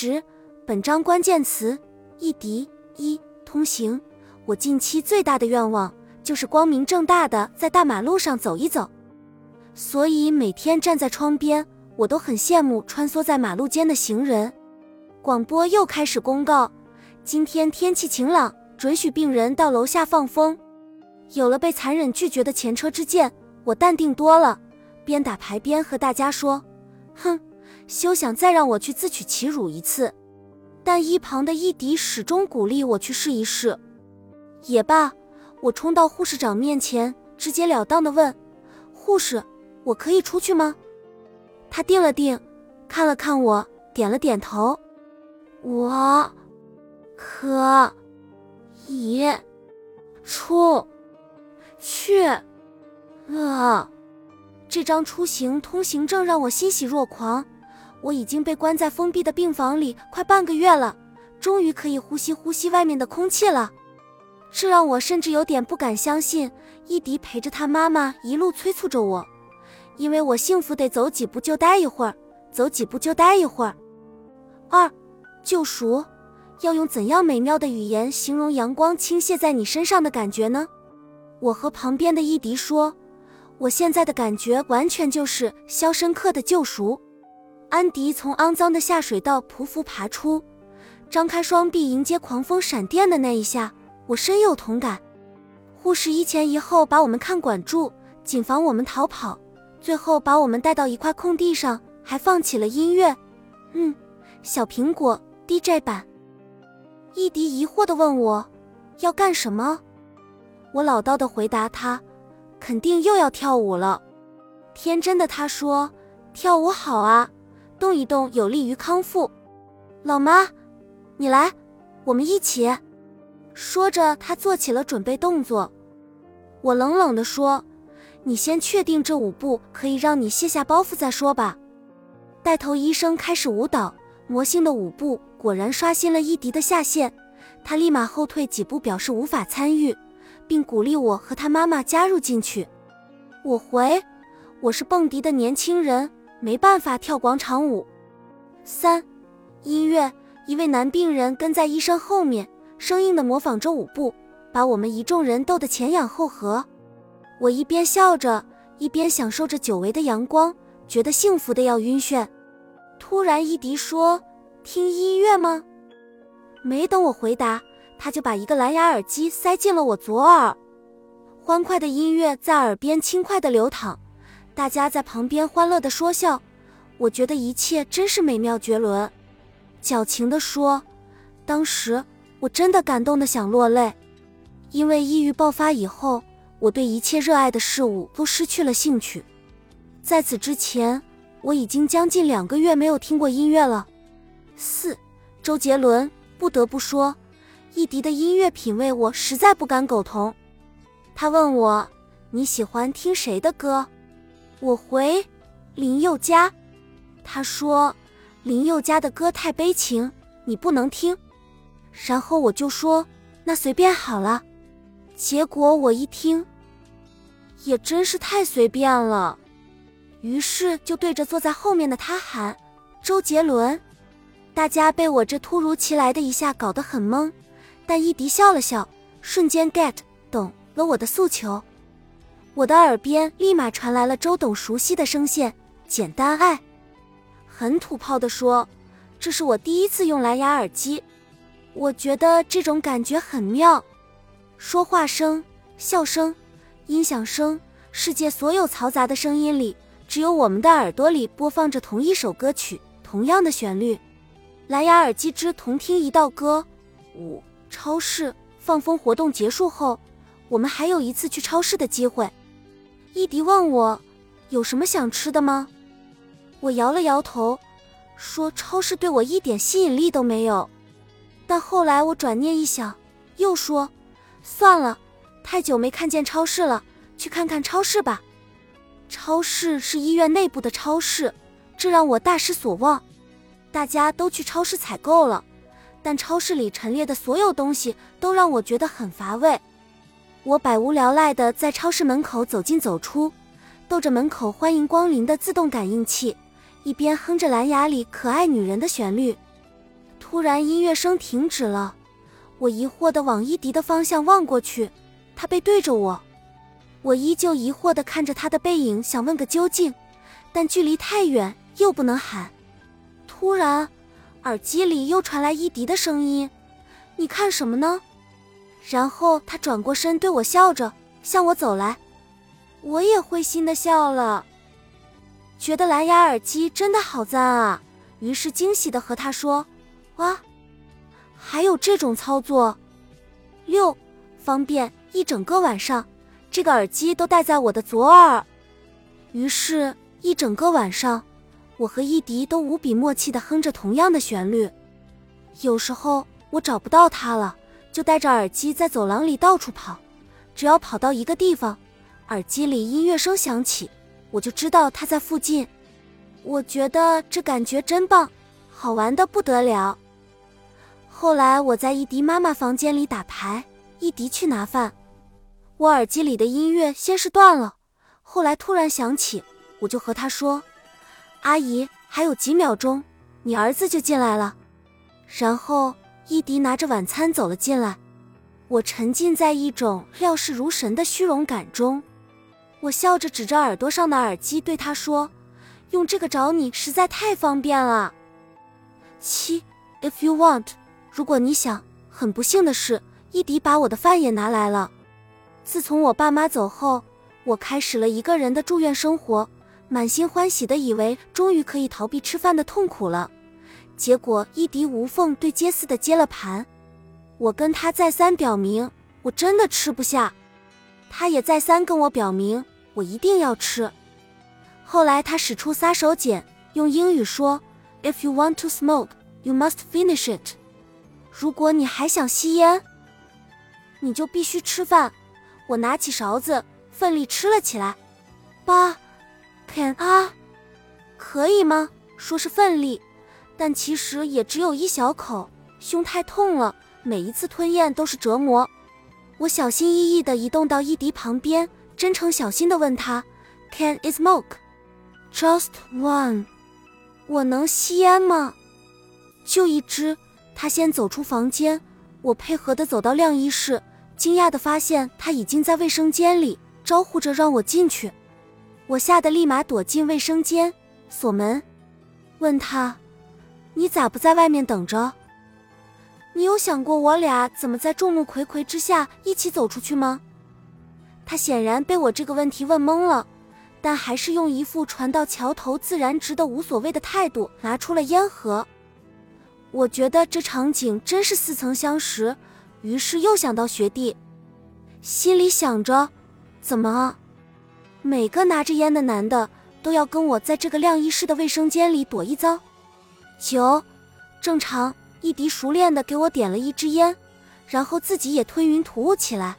十，本章关键词：一敌一通行。我近期最大的愿望就是光明正大的在大马路上走一走，所以每天站在窗边，我都很羡慕穿梭在马路间的行人。广播又开始公告：今天天气晴朗，准许病人到楼下放风。有了被残忍拒绝的前车之鉴，我淡定多了，边打牌边和大家说：“哼，休想再让我去自取其辱一次。”但一旁的伊迪始终鼓励我去试一试。也罢，我冲到护士长面前，直截了当的问：“护士，我可以出去吗？”他定了定，看了看我，点了点头：“我可以出去了。”这张出行通行证让我欣喜若狂。我已经被关在封闭的病房里快半个月了，终于可以呼吸呼吸外面的空气了。这让我甚至有点不敢相信，伊迪陪着他妈妈一路催促着我，因为我幸福得走几步就待一会儿，走几步就待一会儿。二，救赎，要用怎样美妙的语言形容阳光倾泻在你身上的感觉呢？我和旁边的伊迪说，我现在的感觉完全就是《肖申克的救赎》。安迪从肮脏的下水道匍匐爬出，张开双臂迎接狂风闪电的那一下。我深有同感，护士一前一后把我们看管住，谨防我们逃跑，最后把我们带到一块空地上，还放起了音乐。嗯，小苹果 DJ 版。伊迪疑惑地问我，要干什么？我老道地回答他，肯定又要跳舞了。天真的他说，跳舞好啊，动一动有利于康复。老妈，你来，我们一起。说着，他做起了准备动作。我冷冷地说：“你先确定这舞步可以让你卸下包袱再说吧。”带头医生开始舞蹈，魔性的舞步果然刷新了伊迪的下限。他立马后退几步，表示无法参与，并鼓励我和他妈妈加入进去。我回：“我是蹦迪的年轻人，没办法跳广场舞。”三，音乐，一位男病人跟在医生后面。生硬的模仿着舞步，把我们一众人逗得前仰后合。我一边笑着，一边享受着久违的阳光，觉得幸福的要晕眩。突然，伊迪说：“听音乐吗？”没等我回答，他就把一个蓝牙耳机塞进了我左耳。欢快的音乐在耳边轻快地流淌，大家在旁边欢乐地说笑。我觉得一切真是美妙绝伦。矫情地说，当时。我真的感动的想落泪，因为抑郁爆发以后，我对一切热爱的事物都失去了兴趣。在此之前，我已经将近两个月没有听过音乐了。四，周杰伦，不得不说，易迪的音乐品味我实在不敢苟同。他问我你喜欢听谁的歌，我回林宥嘉。他说林宥嘉的歌太悲情，你不能听。然后我就说那随便好了，结果我一听，也真是太随便了，于是就对着坐在后面的他喊周杰伦。大家被我这突如其来的一下搞得很懵，但伊迪笑了笑，瞬间 get 懂了我的诉求。我的耳边立马传来了周董熟悉的声线，简单爱，很土炮的说，这是我第一次用蓝牙耳机。我觉得这种感觉很妙，说话声、笑声、音响声，世界所有嘈杂的声音里，只有我们的耳朵里播放着同一首歌曲，同样的旋律。蓝牙耳机之同听一道歌。五超市放风活动结束后，我们还有一次去超市的机会。伊迪问我有什么想吃的吗？我摇了摇头，说超市对我一点吸引力都没有。但后来我转念一想，又说：“算了，太久没看见超市了，去看看超市吧。”超市是医院内部的超市，这让我大失所望。大家都去超市采购了，但超市里陈列的所有东西都让我觉得很乏味。我百无聊赖地在超市门口走进走出，逗着门口欢迎光临的自动感应器，一边哼着蓝牙里可爱女人的旋律。突然，音乐声停止了。我疑惑地往伊迪的方向望过去，他背对着我。我依旧疑惑地看着他的背影，想问个究竟，但距离太远，又不能喊。突然，耳机里又传来伊迪的声音：“你看什么呢？”然后他转过身对我笑着，向我走来。我也会心的笑了，觉得蓝牙耳机真的好赞啊！于是惊喜的和他说：“哇，还有这种操作，六方便一整个晚上，这个耳机都戴在我的左耳。”于是，一整个晚上，我和伊迪都无比默契的哼着同样的旋律。有时候我找不到他了，就戴着耳机在走廊里到处跑，只要跑到一个地方。耳机里音乐声响起，我就知道他在附近。我觉得这感觉真棒，好玩的不得了。后来我在伊迪妈妈房间里打牌，伊迪去拿饭，我耳机里的音乐先是断了，后来突然响起，我就和他说：“阿姨，还有几秒钟，你儿子就进来了。”然后伊迪拿着晚餐走了进来，我沉浸在一种料事如神的虚荣感中。我笑着指着耳朵上的耳机对他说：“用这个找你实在太方便了。”七，If you want，如果你想。很不幸的是，伊迪把我的饭也拿来了。自从我爸妈走后，我开始了一个人的住院生活，满心欢喜的以为终于可以逃避吃饭的痛苦了。结果伊迪无缝对接似的接了盘，我跟他再三表明，我真的吃不下。他也再三跟我表明，我一定要吃。后来他使出杀手锏，用英语说：“If you want to smoke, you must finish it。”如果你还想吸烟，你就必须吃饭。我拿起勺子，奋力吃了起来。八，can 啊，可以吗？说是奋力，但其实也只有一小口。胸太痛了，每一次吞咽都是折磨。我小心翼翼地移动到伊迪旁边，真诚小心地问他：“Can I smoke? Just one？我能吸烟吗？就一支。”他先走出房间，我配合地走到晾衣室，惊讶地发现他已经在卫生间里，招呼着让我进去。我吓得立马躲进卫生间，锁门，问他：“你咋不在外面等着？”你有想过我俩怎么在众目睽睽之下一起走出去吗？他显然被我这个问题问懵了，但还是用一副船到桥头自然直的无所谓的态度拿出了烟盒。我觉得这场景真是似曾相识，于是又想到学弟，心里想着：怎么，每个拿着烟的男的都要跟我在这个晾衣室的卫生间里躲一遭？九，正常。一迪熟练地给我点了一支烟，然后自己也吞云吐雾起来。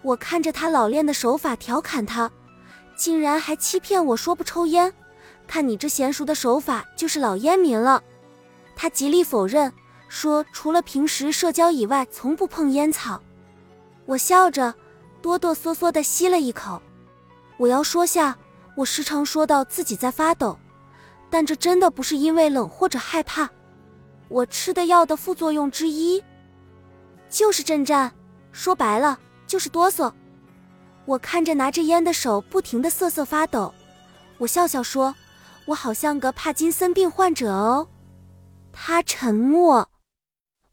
我看着他老练的手法，调侃他，竟然还欺骗我说不抽烟。看你这娴熟的手法，就是老烟民了。他极力否认，说除了平时社交以外，从不碰烟草。我笑着，哆哆嗦嗦地吸了一口。我要说下，我时常说到自己在发抖，但这真的不是因为冷或者害怕。我吃的药的副作用之一，就是震颤，说白了就是哆嗦。我看着拿着烟的手不停的瑟瑟发抖，我笑笑说：“我好像个帕金森病患者哦。”他沉默，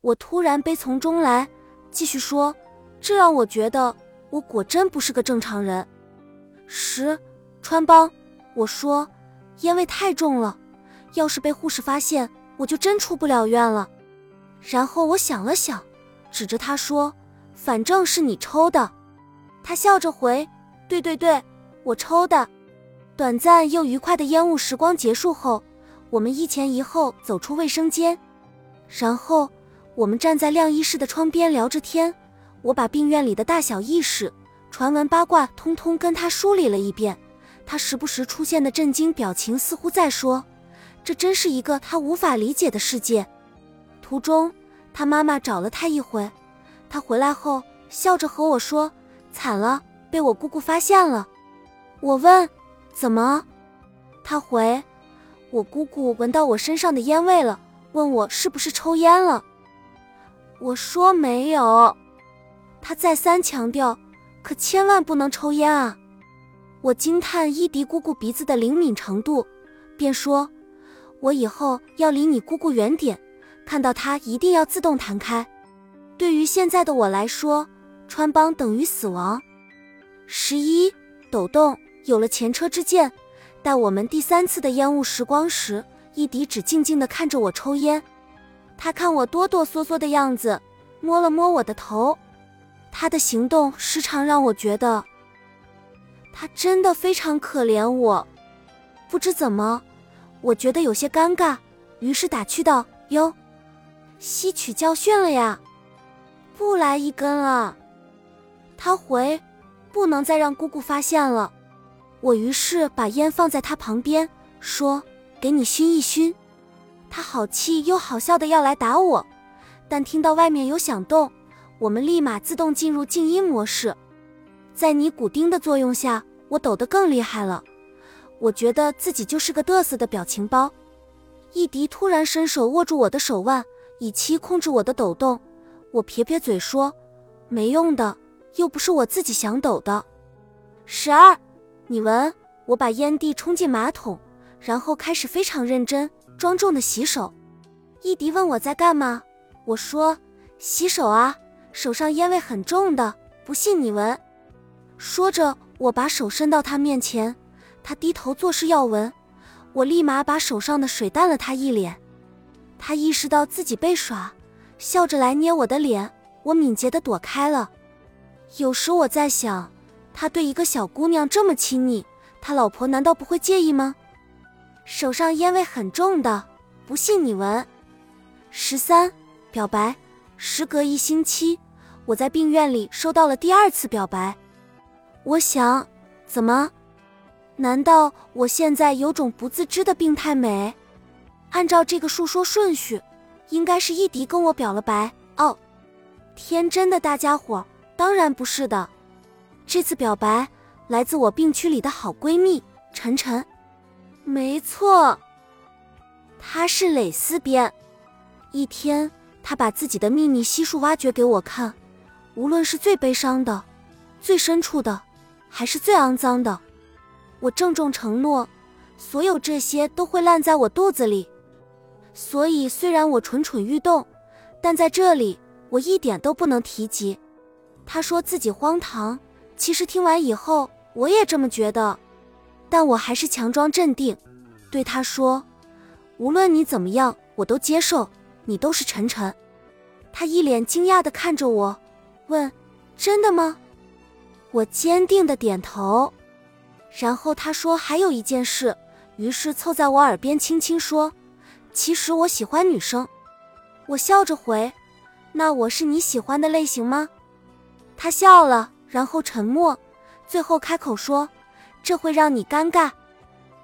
我突然悲从中来，继续说：“这让我觉得我果真不是个正常人。”十穿帮，我说：“烟味太重了，要是被护士发现。”我就真出不了院了。然后我想了想，指着他说：“反正是你抽的。”他笑着回：“对对对，我抽的。”短暂又愉快的烟雾时光结束后，我们一前一后走出卫生间，然后我们站在晾衣室的窗边聊着天。我把病院里的大小意事、传闻八卦通通跟他梳理了一遍。他时不时出现的震惊表情，似乎在说。这真是一个他无法理解的世界。途中，他妈妈找了他一回，他回来后笑着和我说：“惨了，被我姑姑发现了。”我问：“怎么？”他回：“我姑姑闻到我身上的烟味了，问我是不是抽烟了。我说没有。他再三强调，可千万不能抽烟啊！我惊叹伊迪姑姑鼻子的灵敏程度，便说：“我以后要离你姑姑远点，看到她一定要自动弹开。”对于现在的我来说，穿帮等于死亡。十一，抖动有了前车之鉴，待我们第三次的烟雾时光时，伊迪只静静地看着我抽烟。他看我哆哆嗦嗦的样子，摸了摸我的头。他的行动时常让我觉得。他真的非常可怜我，不知怎么，我觉得有些尴尬，于是打趣道：“哟，吸取教训了呀，不来一根啊？”他回：“不能再让姑姑发现了。”我于是把烟放在他旁边，说：“给你熏一熏。”他好气又好笑的要来打我，但听到外面有响动，我们立马自动进入静音模式。在尼古丁的作用下，我抖得更厉害了。我觉得自己就是个嘚瑟的表情包。伊迪突然伸手握住我的手腕，以期控制我的抖动。我撇撇嘴说：“没用的，又不是我自己想抖的。”十二，你闻。我把烟蒂冲进马桶，然后开始非常认真、庄重的洗手。伊迪问我在干嘛，我说：“洗手啊，手上烟味很重的，不信你闻。”说着，我把手伸到他面前，他低头作势要闻，我立马把手上的水淡了他一脸。他意识到自己被耍，笑着来捏我的脸，我敏捷地躲开了。有时我在想，他对一个小姑娘这么亲昵，他老婆难道不会介意吗？手上烟味很重的，不信你闻。十三，表白。时隔一星期，我在病院里收到了第二次表白。我想，怎么？难道我现在有种不自知的病态美？按照这个述说顺序，应该是伊迪跟我表了白。哦，天真的大家伙，当然不是的。这次表白来自我病区里的好闺蜜晨晨。没错，她是蕾丝边。一天，她把自己的秘密悉数挖掘给我看，无论是最悲伤的，最深处的。还是最肮脏的，我郑重承诺，所有这些都会烂在我肚子里。所以虽然我蠢蠢欲动，但在这里我一点都不能提及。他说自己荒唐，其实听完以后我也这么觉得，但我还是强装镇定，对他说：“无论你怎么样，我都接受，你都是晨晨。”他一脸惊讶地看着我，问：“真的吗？”我坚定的点头，然后他说还有一件事，于是凑在我耳边轻轻说：“其实我喜欢女生。”我笑着回：“那我是你喜欢的类型吗？”他笑了，然后沉默，最后开口说：“这会让你尴尬。”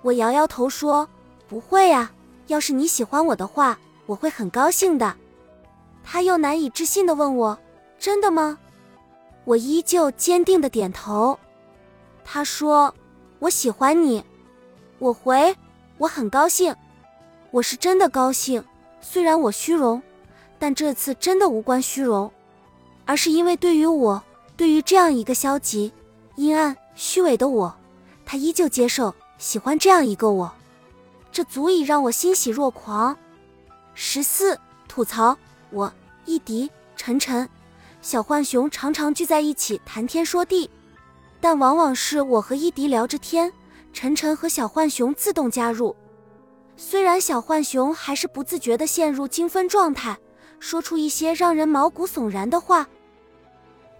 我摇摇头说：“不会呀，要是你喜欢我的话，我会很高兴的。”他又难以置信的问我：“真的吗？”我依旧坚定的点头。他说：“我喜欢你。”我回：“我很高兴。”我是真的高兴，虽然我虚荣，但这次真的无关虚荣，而是因为对于我，对于这样一个消极、阴暗、虚伪的我，他依旧接受、喜欢这样一个我，这足以让我欣喜若狂。十四吐槽我一迪晨晨。小浣熊常常聚在一起谈天说地，但往往是我和伊迪聊着天，晨晨和小浣熊自动加入。虽然小浣熊还是不自觉地陷入精分状态，说出一些让人毛骨悚然的话，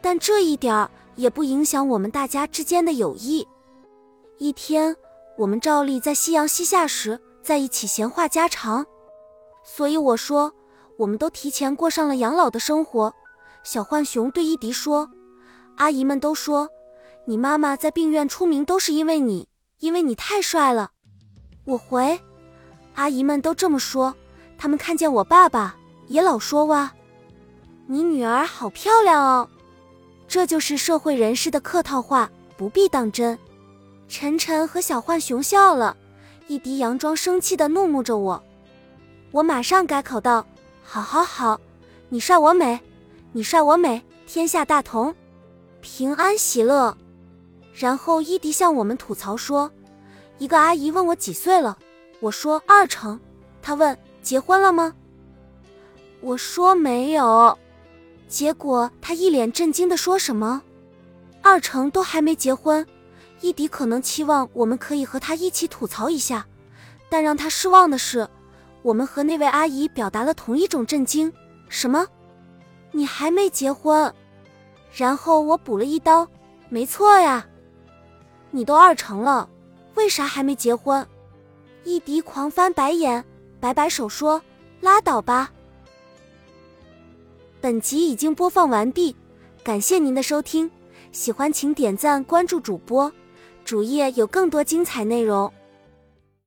但这一点儿也不影响我们大家之间的友谊。一天，我们照例在夕阳西下时在一起闲话家常，所以我说，我们都提前过上了养老的生活。小浣熊对伊迪说：“阿姨们都说，你妈妈在病院出名都是因为你，因为你太帅了。”我回：“阿姨们都这么说，他们看见我爸爸也老说哇，你女儿好漂亮哦。”这就是社会人士的客套话，不必当真。晨晨和小浣熊笑了，伊迪佯装生气的怒目着我。我马上改口道：“好好好，你帅我美，你帅我美，天下大同，平安喜乐。”然后伊迪向我们吐槽说：“一个阿姨问我几岁了，我说二成。她问结婚了吗？我说没有。结果她一脸震惊的说什么：二成都还没结婚。伊迪可能期望我们可以和他一起吐槽一下，但让他失望的是。”我们和那位阿姨表达了同一种震惊。什么？你还没结婚？然后我补了一刀。没错呀，你都二成了，为啥还没结婚？一迪狂翻白眼，摆摆手说：“拉倒吧。”本集已经播放完毕，感谢您的收听。喜欢请点赞关注主播，主页有更多精彩内容。